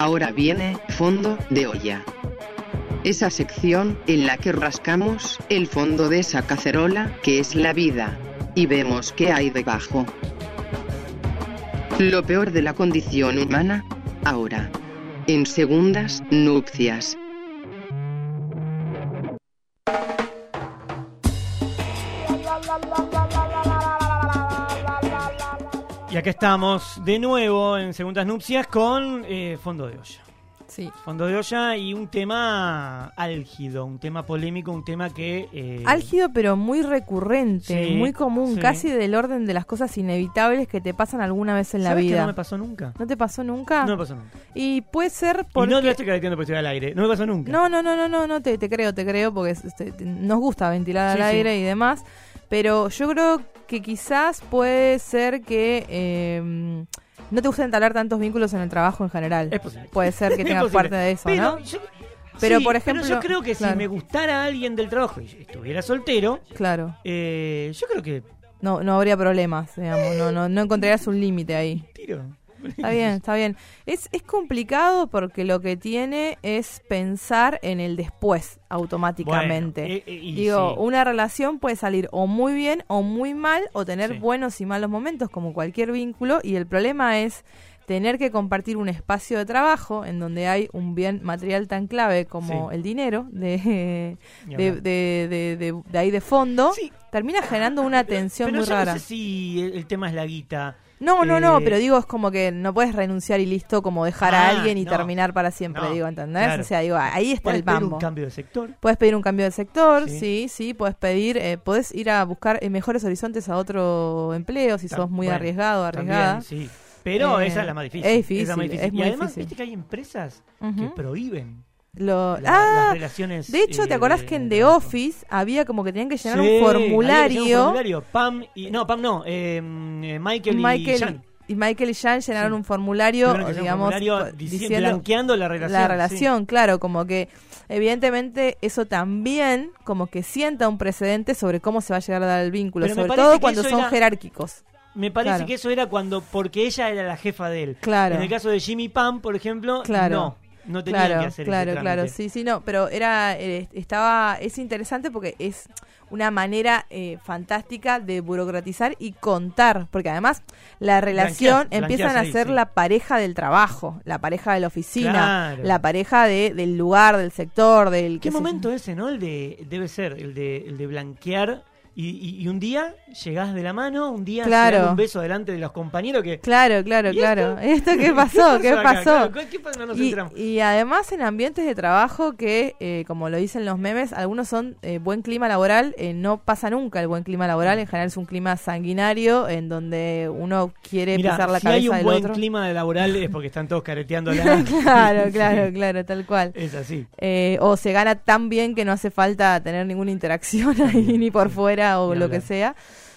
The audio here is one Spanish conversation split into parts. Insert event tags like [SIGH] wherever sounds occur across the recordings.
Ahora viene fondo de olla. Esa sección en la que rascamos el fondo de esa cacerola que es la vida y vemos qué hay debajo. Lo peor de la condición humana, ahora. En segundas nupcias. Y acá estamos de nuevo en Segundas Nupcias con eh, Fondo de Olla. Sí. Fondo de Olla y un tema álgido, un tema polémico, un tema que... eh, Álgido, pero muy recurrente, Sí, muy común, sí. casi del orden de las cosas inevitables que te pasan alguna vez en la ¿sabes que vida. no me pasó nunca? ¿No te pasó nunca? No me pasó nunca. Y puede ser Y porque... no lo estoy porque estoy al aire. No me pasó nunca. No, no, no, no, no, no te, te creo, te creo, porque es- este, te- nos gusta ventilar al aire y demás. Pero yo creo que quizás puede ser que eh, no te gusta entablar tantos vínculos en el trabajo en general. Es posible. Puede ser que tengas parte de eso, pero ¿no? yo- Pero, sí, por ejemplo, yo creo que claro. si me gustara alguien del trabajo y estuviera soltero, Claro. eh, yo creo que No, no habría problemas, digamos. No, no, no encontrarías un límite ahí. tiro. Está [LAUGHS] bien, está bien. Es, es complicado porque lo que tiene es pensar en el después automáticamente. Bueno, eh, eh, y Digo, sí. una relación puede salir o muy bien o muy mal o tener Sí. buenos y malos momentos como cualquier vínculo y el problema es tener que compartir un espacio de trabajo en donde hay un bien material tan clave como Sí. el dinero de, de, de, de- ahí de fondo, termina generando una tensión Pero muy yo rara. no sé si el, el tema es la guita. No, no, no, Eh, pero digo, es como que no puedes renunciar y listo, como dejar Ah, a alguien y no. terminar para siempre, No, digo, ¿entendés? claro. O sea, digo, ahí está Puedes el pedir mambo. un cambio de sector. Puedes pedir un cambio de sector, Sí. sí, sí, puedes pedir, eh, puedes ir a buscar eh, mejores horizontes a otro empleo si sos muy bueno, arriesgado, arriesgada. También, sí. Pero Eh, esa es la más difícil. es esa difícil, más difícil. es muy y además, difícil. viste que hay empresas que prohíben Lo- la- ah, las relaciones. de hecho, ¿te eh, acordás que en The. Office había como que tenían que llenar Sí, un había formulario? un formulario. Pam y. No, Pam no. eh, eh, Michael, y Jan. y Michael y Jan llenaron Sí. un formulario, hacer un digamos, formulario diciendo blanqueando la relación. la sí. relación, claro, como que evidentemente eso también como que sienta un precedente sobre cómo se va a llegar a dar el vínculo, Pero sobre todo cuando son era- jerárquicos. Me parece Claro. que eso era cuando. Porque ella era la jefa de él. Claro. En el caso de Jimmy Pam, por ejemplo, Claro. no. No Claro, que hacer claro, ese claro, sí, sí, no, pero era, eh, estaba, es interesante porque es una manera eh, fantástica de burocratizar y contar, porque además la relación Blanquear, empiezan a ahí, ser sí. la pareja del trabajo, la pareja de la oficina, Claro. la pareja de, del lugar, del sector, del... ¿Qué momento ese, no? El de, debe ser, el de, el de blanquear. Y, y- y un día llegás de la mano, un día Claro. un beso delante de los compañeros que. Claro, claro, ¿Y claro. esto? ¿Esto [LAUGHS] qué pasó? ¿Qué pasó? Claro, ¿Qué pasó? No nos Y, además en ambientes de trabajo que, eh, como lo dicen los memes, algunos son eh, buen clima laboral, eh, no pasa nunca el buen clima laboral, en general es un clima sanguinario en donde uno quiere Mirá, pisar la si hay cabeza un del buen otro. clima de laboral es porque están todos careteando la. [LAUGHS] claro, [LAUGHS] claro, claro, tal cual. Es así. Eh, o se gana tan bien que no hace falta tener ninguna interacción ahí ni por sí. O lo que sea.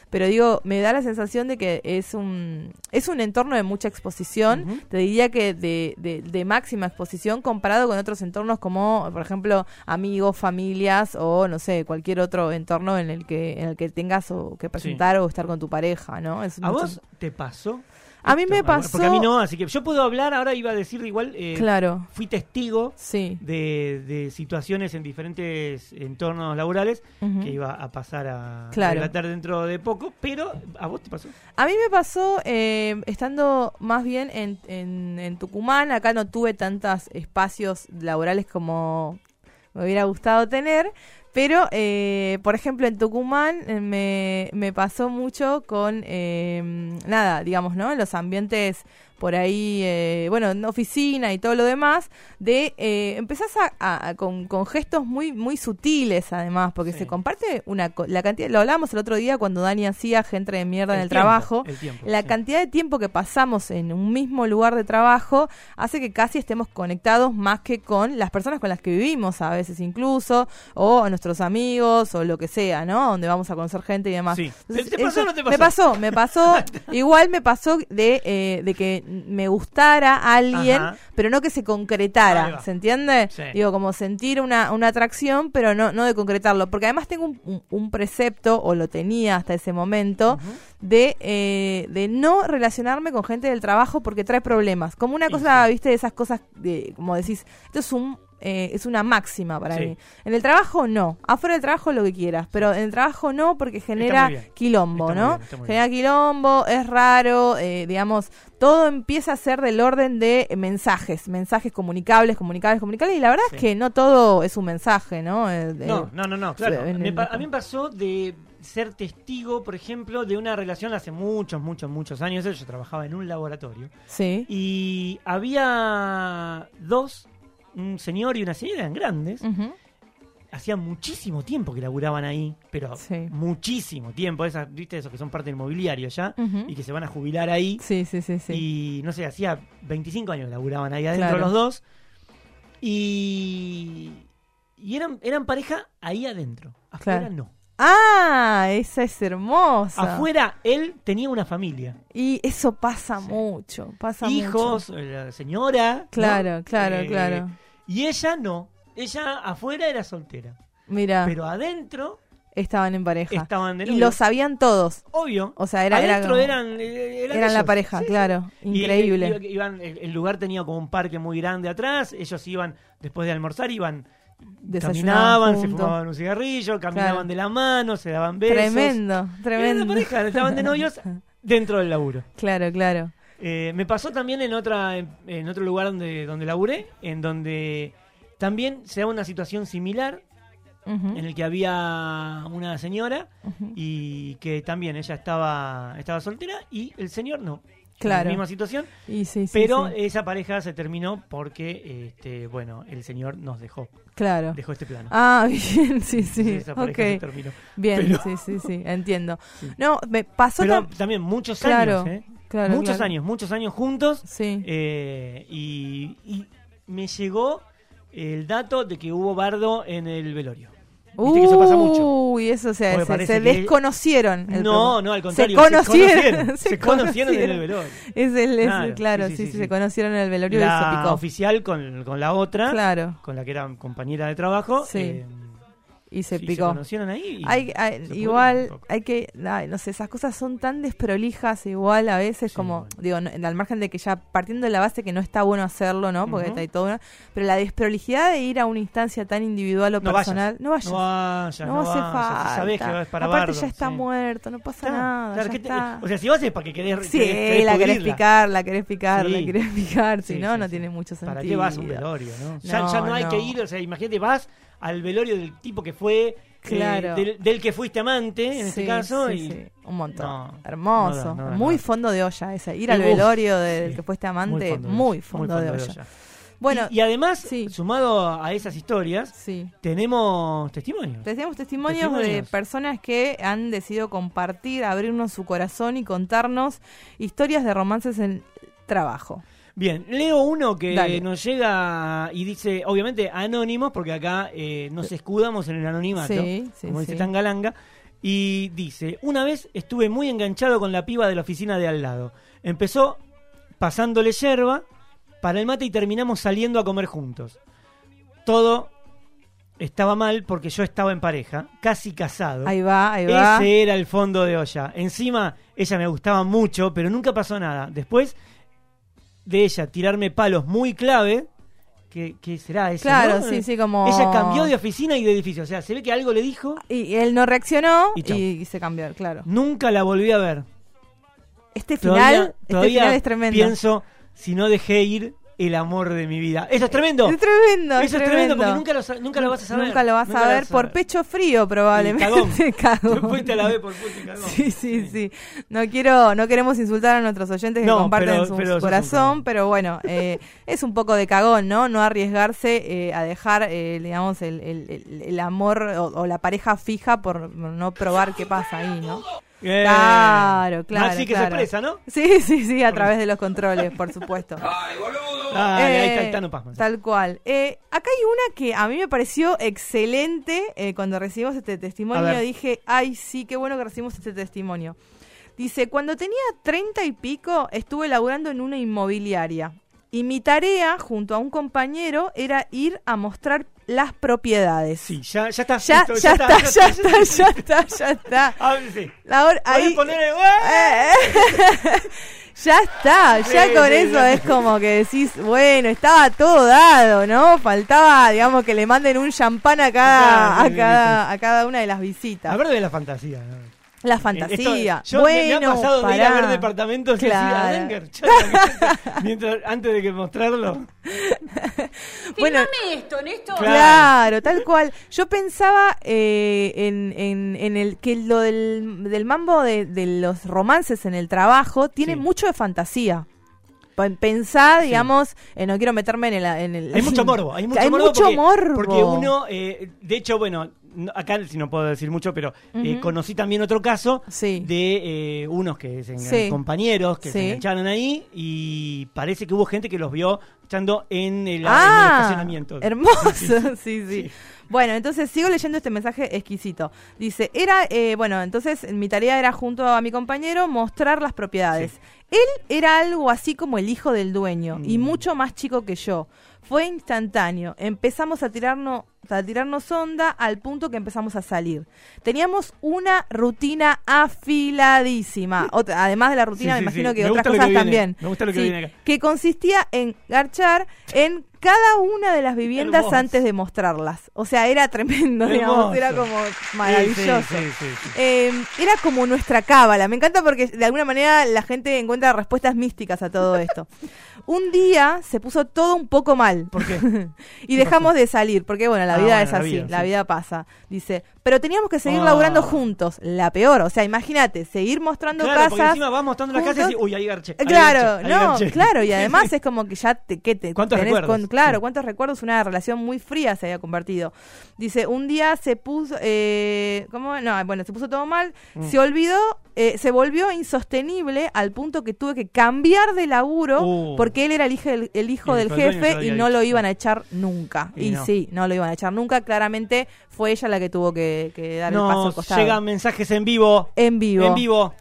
Pero digo, me da la sensación de que es un, es un entorno de mucha exposición. Te diría que de, de, de máxima exposición comparado con otros entornos como, por ejemplo, amigos, familias o, no sé, cualquier otro entorno en el que, en el que tengas o que presentar o estar con tu pareja, ¿no? Es ¿A mucho- vos te pasó? A mí me Ah, pasó... Porque a mí no, así que yo puedo hablar, ahora iba a decir igual, eh, Claro, fui testigo sí. de, de situaciones en diferentes entornos laborales que iba a pasar a Claro. relatar dentro de poco, pero ¿a vos te pasó? A mí me pasó eh, estando más bien en, en, en Tucumán. Acá no tuve tantos espacios laborales como me hubiera gustado tener. Pero, eh, por ejemplo, en Tucumán eh, me, me pasó mucho con, eh, nada, digamos, ¿no? Los ambientes por ahí, eh, bueno, en oficina y todo lo demás, de eh, empezás a, a- con, con gestos muy muy sutiles además, porque Sí. se comparte una la cantidad, lo hablábamos el otro día cuando Dani hacía gente de mierda en el tiempo, trabajo, el tiempo, la sí. cantidad de tiempo que pasamos en un mismo lugar de trabajo hace que casi estemos conectados más que con las personas con las que vivimos a veces incluso, o nuestros nuestros amigos o lo que sea, ¿no? Donde vamos a conocer gente y demás. Sí. Entonces, ¿Te- te pasó o eso- no te Me pasó? pasó, me pasó. [LAUGHS] igual me pasó de, eh, de que me gustara alguien, Ajá. pero no que se concretara. ¿se entiende? Sí. Digo, como sentir una, una atracción, pero no, no de concretarlo. Porque además tengo un, un- un precepto, o lo tenía hasta ese momento, de, eh, de no relacionarme con gente del trabajo porque trae problemas. Como una cosa, sí. viste, de esas cosas, de, como decís, esto es un... eh, es una máxima para Sí. mí. En el trabajo no. Afuera del trabajo lo que quieras. Pero en el trabajo no porque genera quilombo, Está ¿no? bien, genera quilombo, es raro, eh, digamos, todo empieza a ser del orden de mensajes, mensajes comunicables, comunicables, comunicables, y la verdad Sí. es que no todo es un mensaje, ¿no? Eh, No, no, no, no, claro. Me a mí me pasó de ser testigo, por ejemplo, de una relación hace muchos, muchos, muchos años. Yo trabajaba en un laboratorio Sí. y había dos, un señor y una señora, eran grandes. Hacía muchísimo tiempo que laburaban ahí, pero Sí. muchísimo tiempo. Esas, ¿viste? Esos que son parte del mobiliario ya y que se van a jubilar ahí. Sí, sí, sí, sí. Y no sé, hacía 25 años que laburaban ahí adentro Claro. los dos. Y, y eran, eran pareja ahí adentro. Afuera Claro. no. Ah, esa es hermosa. Afuera él tenía una familia. Y eso pasa Sí. mucho, pasa Hijos, mucho. la señora. ¿no? Claro, claro, Eh, claro. Y ella no. Ella afuera era soltera. Mira, Pero adentro estaban en pareja. estaban de y lo sabían todos. Obvio. O sea, era, era adentro como- eran, eh, eran, eran la pareja, Sí, sí. claro. Y, Increíble. iban- el, el lugar tenía como un parque muy grande atrás. Ellos iban, después de almorzar, iban, Caminaban, se fumaban un cigarrillo, caminaban Claro. de la mano, se daban besos. Tremendo, tremendo. una pareja, estaban de novios [LAUGHS] dentro del laburo. Claro, claro. Eh, me pasó también en otra en otro lugar donde, donde laburé, en donde también se da una situación similar, en el que había una señora y que también ella estaba, estaba soltera y el señor no. Claro. La misma situación, Y sí, sí, pero sí. esa pareja se terminó porque, este, bueno, el señor nos dejó, claro. dejó este plano. Ah, [LAUGHS] bien, sí, sí. Entonces esa pareja se Ok. terminó. Bien, Pero- sí, sí, sí, [LAUGHS] entiendo. No, me pasó Pero tam- también muchos Claro, años, ¿eh? claro, muchos claro. años, muchos años juntos. Sí. eh, y, y me llegó el dato de que hubo bardo en el velorio. Viste que eso pasa mucho. Uy, eso se, se, se desconocieron. el No, no, al contrario. Se conocieron. [LAUGHS] Se conocieron en el velorio. Es el, es- Claro, claro, sí, sí, sí, sí, se conocieron en el velorio y se La picó. oficial con, con la otra, Claro, con la que era compañera de trabajo. Sí. eh, y se sí, picó. conocieron ahí. Hay, hay- se igual hay que, ay, no sé, esas cosas son tan desprolijas igual a veces Sí, como, bueno. digo, no- al margen de que ya partiendo de la base que no está bueno hacerlo, ¿no? Porque Ujú. hay todo una, pero la desprolijidad de ir a una instancia tan individual o No personal, no vayas. No vayas, No no, hace vayas, falta. sabés que vas para Aparte bardo, ya está sí. muerto, no pasa nada. claro, ya ¿qué te- está. o sea, si vas es para que querés, Sí, querés- querés la querés picar, la querés picar, la querés picar, si no, no tiene mucho sentido. ¿Para qué vas a un velorio, no? Ya, No, ya no hay que ir, o sea, imagínate, vas al velorio del tipo que fue, eh, Claro. del, del que fuiste amante, en este Sí, caso, sí, y sí, un montón. No, Hermoso. no no muy fondo de olla ese. Ir al uf, velorio del que fuiste amante, fondo de muy fondo, de, olla. Bueno, y, y además, sumado a esas historias, tenemos testimonios. Tenemos testimonios, de Testimonios. personas que han decidido compartir, abrirnos su corazón y contarnos historias de romances en trabajo. Bien, leo uno que Dale. nos llega y dice, obviamente anónimos, porque acá eh, nos escudamos en el anonimato, Sí, sí, como dice. Tangalanga, y dice, una vez estuve muy enganchado con la piba de la oficina de al lado. Empezó pasándole yerba para el mate y terminamos saliendo a comer juntos. Todo estaba mal porque yo estaba en pareja, casi casado. Ahí va, ahí va. Ese era el fondo de olla. Encima, ella me gustaba mucho, pero nunca pasó nada. Después de ella tirarme palos muy clave, ¿qué, qué será eso? Claro, no? sí, sí, como... Ella cambió de oficina y de edificio. O sea, se ve que algo le dijo, Y él no reaccionó Y y, se cambió, claro. nunca la volví a ver. Este Todavía, final, este todavía final es tremendo. pienso si no dejé ir el amor de mi vida. Eso es tremendo. Es tremendo, Eso es tremendo porque nunca lo, nunca lo vas a saber. Nunca lo vas Nunca a ver por pecho frío probablemente. Cagón. [LAUGHS] Cagón. Te [LAUGHS] fuiste a la vez por cagón. [LAUGHS] Sí, sí, sí. No quiero, no queremos insultar a nuestros oyentes que No, comparten pero- su pero corazón, pero bueno, eh, es un poco de cagón, ¿no? No arriesgarse eh, a dejar, eh, digamos, el, el- el- el amor o, o la pareja fija por no probar qué pasa ahí, ¿no? Claro, claro, Maxi que claro. se expresa, ¿no? Sí, sí, sí, a través de los controles, por supuesto. Dale, ahí está Eh, el Tano Pazman. Tal cual. Eh, acá hay una que a mí me pareció excelente eh, cuando recibimos este testimonio. Dije, ay, sí, qué bueno que recibimos este testimonio. Dice, cuando tenía treinta y pico, estuve laburando en una inmobiliaria. Y mi tarea, junto a un compañero, era ir a mostrar las propiedades. Sí, ya, ya está. Ya, listo, ya, [LAUGHS] está, ya está, ya está, ya está. [LAUGHS] Ah, sí. La hora- ¿Podés ahí, poner el- eh, eh. [LAUGHS] ya está, ya Sí, con sí, eso sí. es como que decís, bueno, estaba todo dado, ¿no? Faltaba, digamos, que le manden un champán a cada, a cada, a cada una de las visitas. Ver de la fantasía. ¿no? La Esto- fantasía. yo me- bueno, me ha pasado de ir a ver pará. departamentos y Claro. decir, "Adenker, [LAUGHS] ya, mientras, antes de que mostrarlo. [LAUGHS] Bueno, esto, Néstor. Claro. Claro, tal cual. Yo pensaba eh, en, en, en el que lo del, del mambo de, de los romances en el trabajo tiene Sí. mucho de fantasía. Pa- Pensá, Sí. digamos, eh, no quiero meterme en el, en el- Hay mucho [LAUGHS] morbo, hay mucho Hay morbo. mucho porque, morbo. porque uno, eh, de hecho, bueno, no- acá si no puedo decir mucho, pero eh, conocí también otro caso Sí. de eh, unos que se Sí. compañeros que se engancharon ahí y parece que hubo gente que los vio echando en el, en el Ah, estacionamiento. hermoso, Sí, sí [LAUGHS] sí, sí, sí. Bueno, entonces sigo leyendo este mensaje exquisito. Dice, era, eh, bueno, entonces mi tarea era junto a mi compañero mostrar las propiedades. Él era algo así como el hijo del dueño y Mm. mucho más chico que yo. Fue instantáneo. Empezamos a tirarnos, a tirarnos onda al punto que empezamos a salir. Teníamos una rutina afiladísima. Otra, además de la rutina, Sí, me sí, imagino sí. que Me otras que cosas también. Me gusta lo que viene acá. que consistía en garchar en cada una de las viviendas Hermoso. antes de mostrarlas. O sea, era tremendo, digamos, era como maravilloso. Sí, sí, sí, sí. Eh, era como nuestra cábala. Me encanta porque de alguna manera la gente encuentra respuestas místicas a todo esto. Un día se puso todo un poco mal. ¿Por qué? [LAUGHS] y dejamos de salir, porque bueno, la Ah, vida bueno, es la así, vida, la sí. vida pasa. Dice, pero teníamos que seguir Ah. laburando juntos. La peor, o sea, imagínate, seguir mostrando Claro, porque casas. encima vas mostrando la casa y juntos. decís, uy, ahí garché. ahí Claro, no, garché". claro, y además [LAUGHS] es como que ya te, que te ¿Cuántos tenés recuerdos? con- claro, Sí. cuántos recuerdos, una relación muy fría se había convertido. Dice, un día se puso, eh, ¿cómo? No, bueno, se puso todo mal, Mm. se olvidó, eh, se volvió insostenible al punto que tuve que cambiar de laburo Uh. porque él era el hijo del, el hijo Y del jefe y no lo iban a echar nunca. Y Y, no. sí, no lo iban a echar nunca. Claramente fue ella la que tuvo que, que dar el paso al costado. llegan mensajes en vivo. en vivo. En vivo.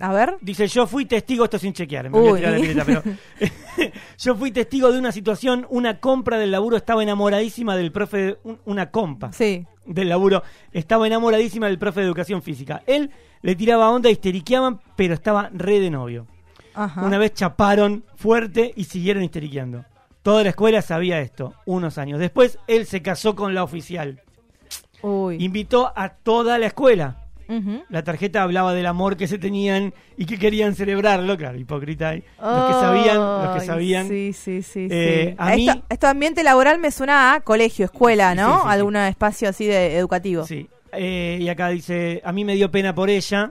A ver. Dice, yo fui testigo, esto sin chequear, me voy a tirar la pileta, pero [LAUGHS] [LAUGHS] yo fui testigo de una situación, una compra del laburo, estaba enamoradísima del profe, de- un- una compa Sí. del laburo, estaba enamoradísima del profe de educación física. Él le tiraba onda, histeriqueaban, pero estaba re de novio. Ajá. Una vez chaparon fuerte y siguieron histeriqueando. Toda la escuela sabía esto, unos años. Después él se casó con la oficial. Uy. Invitó a toda la escuela. La tarjeta hablaba del amor que se tenían y que querían celebrarlo, claro, hipócrita. ahí. Los que sabían, los que sabían. Sí, sí, sí. Eh, sí. a mí- esto, esto ambiente laboral me suena a colegio, escuela, ¿no? sí, sí, sí. Algún espacio así de educativo. Sí. Eh, y acá dice, a mí me dio pena por ella,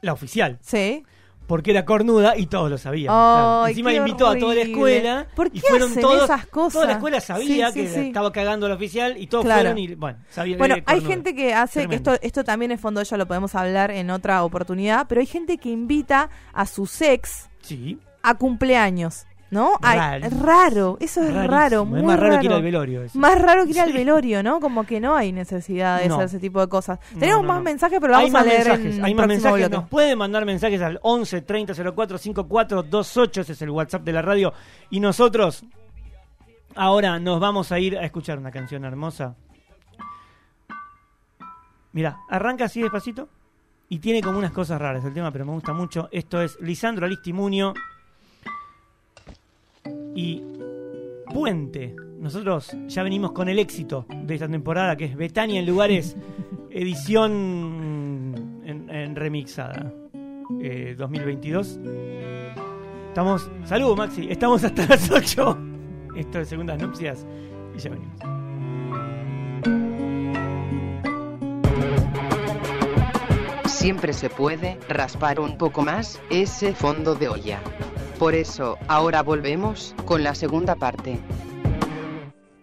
la oficial, Sí. Porque era cornuda y todos lo sabían. Ay, claro. Encima invitó a toda la escuela ¿Por y fueron hacen todos. esas cosas? Toda la escuela sabía Sí, sí, que sí. estaba cagando a la oficial y todos Claro. fueron y bueno, sabían Bueno, que hay gente que hace, que esto, esto también en fondo ya lo podemos hablar en otra oportunidad, pero hay gente que invita a sus ex a cumpleaños, ¿no? Raro. es raro, eso es rarísimo. raro, muy Es más raro, que ir al velorio. eso. Más raro que ir al Sí. velorio, ¿no? Como que no hay necesidad de No. hacer ese tipo de cosas. Tenemos no, más mensajes, pero vamos a leer mensajes, en hay más mensajes. bloque. Nos pueden mandar mensajes al 11 30 04 54 28. Ese es el WhatsApp de la radio. Y nosotros ahora nos vamos a ir a escuchar una canción hermosa. Mira, arranca así despacito y tiene como unas cosas raras el tema, pero me gusta mucho. Esto es Lisandro Alistimunio y Puente. Nosotros ya venimos con el éxito de esta temporada, que es Betania en lugares, [LAUGHS] edición en, en remixada eh, 2022. Estamos, salud Maxi, estamos hasta las 8. Esto es Segundas Nupcias y ya venimos. Siempre se puede raspar un poco más ese fondo de olla. Por eso, ahora volvemos con la segunda parte.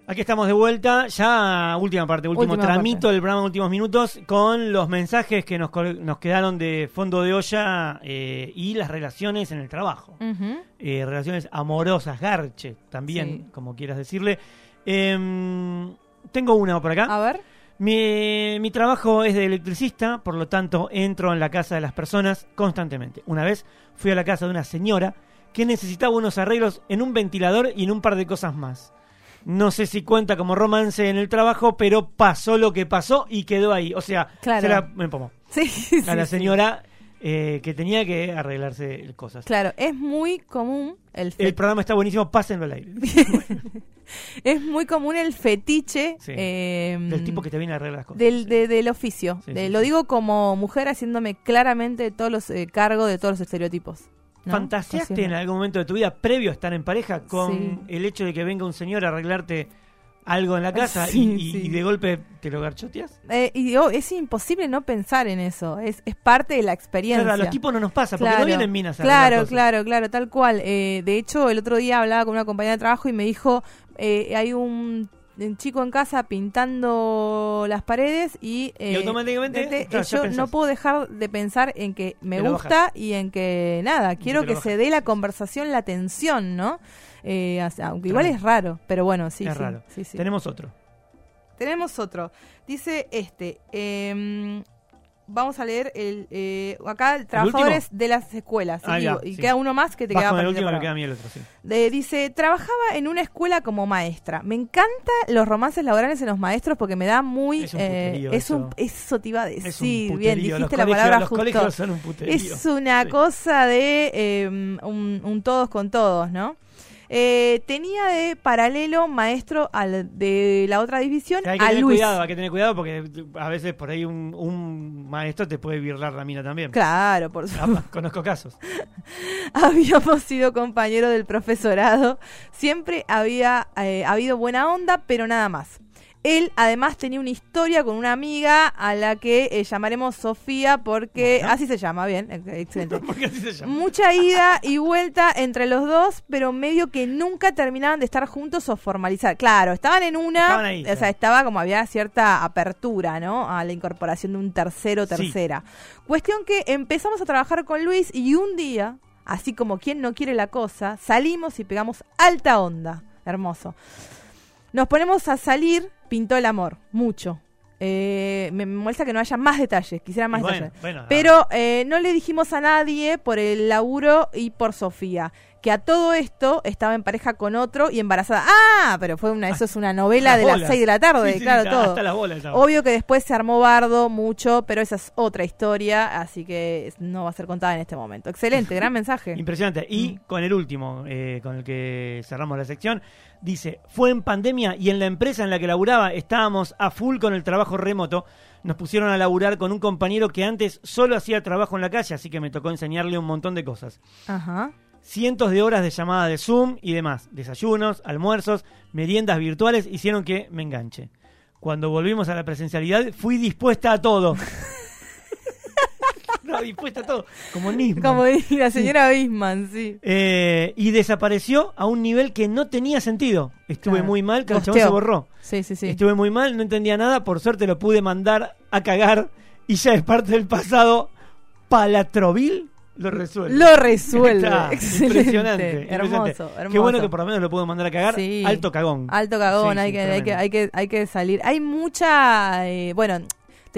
Aquí estamos de vuelta, ya última parte, último Última tramito parte. del programa Últimos Minutos, con los mensajes que nos, nos quedaron de fondo de olla eh, y las relaciones en el trabajo. Eh, relaciones amorosas, garche, también, Sí. como quieras decirle. Em, tengo una por acá. A ver. Mi, mi trabajo es de electricista, por lo tanto entro en la casa de las personas constantemente. Una vez fui a la casa de una señora que necesitaba unos arreglos en un ventilador y en un par de cosas más. No sé si cuenta como romance en el trabajo, pero pasó lo que pasó y quedó ahí. O sea, Claro. se la me empomó. Sí, sí, a la señora eh, que tenía que arreglarse cosas. Claro, es muy común el, fe- El programa está buenísimo, pásenlo al aire. [LAUGHS] es muy común el fetiche Sí. eh, Del tipo que te viene a arreglar las cosas. del, de- del oficio. De- lo digo como mujer haciéndome claramente todos los eh, cargo de todos los estereotipos. ¿No? ¿Fantaseaste en algún momento de tu vida, previo a estar en pareja, con Sí. el hecho de que venga un señor a arreglarte algo en la casa Sí, y, y- sí. y de golpe te lo garchoteas? Eh, y digo, es imposible no pensar en eso. Es, es parte de la experiencia. Claro, a los tipos no nos pasa, porque no vienen minas a Claro, cosas. claro, claro, tal cual. Eh, de hecho, el otro día hablaba con una compañera de trabajo y me dijo, eh, hay un, un chico en casa pintando las paredes y, eh, Y automáticamente, claro, yo no puedo dejar de pensar en que me gusta y en que nada, quiero que se dé la conversación, la tensión, ¿no? Eh, aunque igual es raro, pero bueno, sí, es sí, raro. sí, sí. Tenemos otro. Tenemos otro. Dice este. em, vamos a leer el eh, acá trabajadores de las escuelas. Ah, y ya, digo, y sí. queda uno más que te Vas queda con el último, queda el otro, sí. De- dice, trabajaba en una escuela como maestra. Me encanta los romances laborales en los maestros porque me da muy... Es un eh, puterío es un, eso. te iba a decir. Es un bien, dijiste la palabra los justo. son un. Es una cosa de eh, un, un todos con todos, ¿no? Eh, tenía de paralelo maestro al de la otra división Hay que a tener Luis. cuidado, hay que tener cuidado porque a veces por ahí un, un maestro te puede virlar la mina también. Claro, por supuesto. Ah, [LAUGHS] Conozco casos. Habíamos sido compañeros del profesorado. Siempre había eh, habido buena onda, pero nada más. Él además tenía una historia con una amiga a la que eh, llamaremos Sofía porque Bueno. así se llama, bien, excelente. [LAUGHS] Porque así se llama. Mucha ida y vuelta entre los dos, pero medio que nunca terminaban de estar juntos o formalizar. Claro, estaban en una, Estaban ahí, o sea, claro. estaba como había cierta apertura, ¿no? A la incorporación de un tercero, Sí. tercera. Cuestión que empezamos a trabajar con Luis y un día, así como quien no quiere la cosa, salimos y pegamos alta onda. Hermoso. Nos ponemos a salir, pintó el amor, mucho. Eh, me molesta que no haya más detalles, quisiera más bueno, detalles. bueno, Pero eh, no le dijimos a nadie por el laburo y por Sofía, que a todo esto estaba en pareja con otro y embarazada. Ah, pero fue una, eso es una novela las de las bolas. 6 de la tarde, Sí, sí, claro, todo. Hasta las bolas. Obvio que después se armó bardo mucho, pero esa es otra historia, así que no va a ser contada en este momento. Excelente, gran [LAUGHS] mensaje. Impresionante. Y Mm. con el último, eh, con el que cerramos la sección, dice, fue en pandemia y en la empresa en la que laburaba estábamos a full con el trabajo remoto. Nos pusieron a laburar con un compañero que antes solo hacía trabajo en la calle, así que me tocó enseñarle un montón de cosas. Ajá. Cientos de horas de llamada de Zoom y demás. Desayunos, almuerzos, meriendas virtuales hicieron que me enganche. Cuando volvimos a la presencialidad fui dispuesta a todo. [LAUGHS] no, dispuesta a todo. Como Nisman. Como la señora Bisman, sí. Eh, y desapareció a un nivel que no tenía sentido. Estuve Claro. muy mal, que el chabón se borró. Sí, sí, sí. Estuve muy mal, no entendía nada. Por suerte lo pude mandar a cagar y ya es parte del pasado. Palatrovil lo resuelve. Lo resuelve. Está, Excelente. Impresionante. [LAUGHS] Hermoso, impresionante. hermoso. Qué bueno que por lo menos lo puedo mandar a cagar. Sí. Alto cagón. Alto cagón, Sí, hay, sí, que, hay, que, hay, que, hay que salir. Hay mucha, eh, bueno,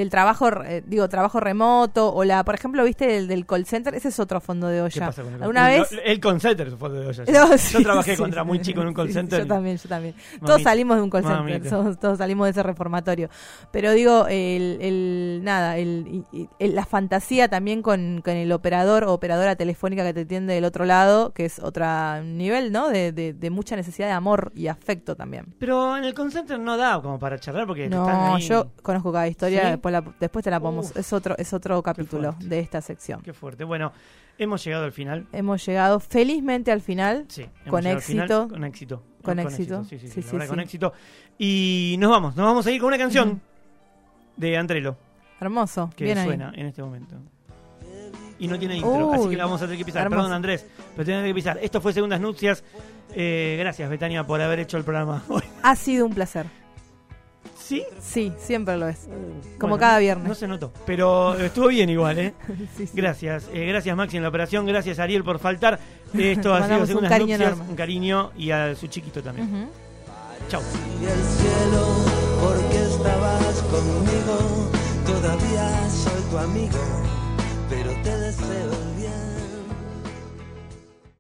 del trabajo, eh, digo, trabajo remoto, o la, por ejemplo, viste, el del call center, ese es otro fondo de ¿Qué olla. pasa con el ¿Alguna vez? el call center fue de olla. [LAUGHS] No, Yo trabajé sí, contra muy chico en un call center. Yo también, yo también. Todos salimos de un call center, todos, todos salimos de ese reformatorio. Pero digo, el, nada, el, la fantasía también con, con el operador o operadora telefónica que te atiende del otro lado, que es otro nivel, ¿no? De, de, de mucha necesidad de amor y afecto también. Pero en el call center no da como para charlar porque están No, ahí. yo conozco cada historia. Después, la- después te la podemos. Uf, es otro es otro capítulo de esta sección. Qué fuerte. Bueno, hemos llegado al final. Hemos llegado felizmente al final. Sí, Con final. éxito. Con éxito. Con éxito. Sí, sí, sí, Sí, la sí, verdad, con éxito. Y nos vamos, nos vamos a ir con una canción de Andrelo Hermoso. que Bien ahí. suena en este momento. Y no tiene intro, así que la vamos a tener que pisar. hermoso. Perdón, Andrés, pero tenemos que pisar. Esto fue Segundas Nupcias. Eh, gracias, Betania, por haber hecho el programa hoy. [LAUGHS] Ha sido un placer. ¿Sí? Sí, siempre lo es. Como Bueno, cada viernes. No se notó, pero estuvo bien igual, ¿eh? [LAUGHS] Sí, sí. Gracias, eh, gracias Maxi en la operación, gracias Ariel por faltar. [LAUGHS] Esto ha sido un cariño Nupcias, enorme. un cariño y a su chiquito también. Chau. y el cielo porque estabas conmigo. Todavía soy tu amigo, pero te deseo.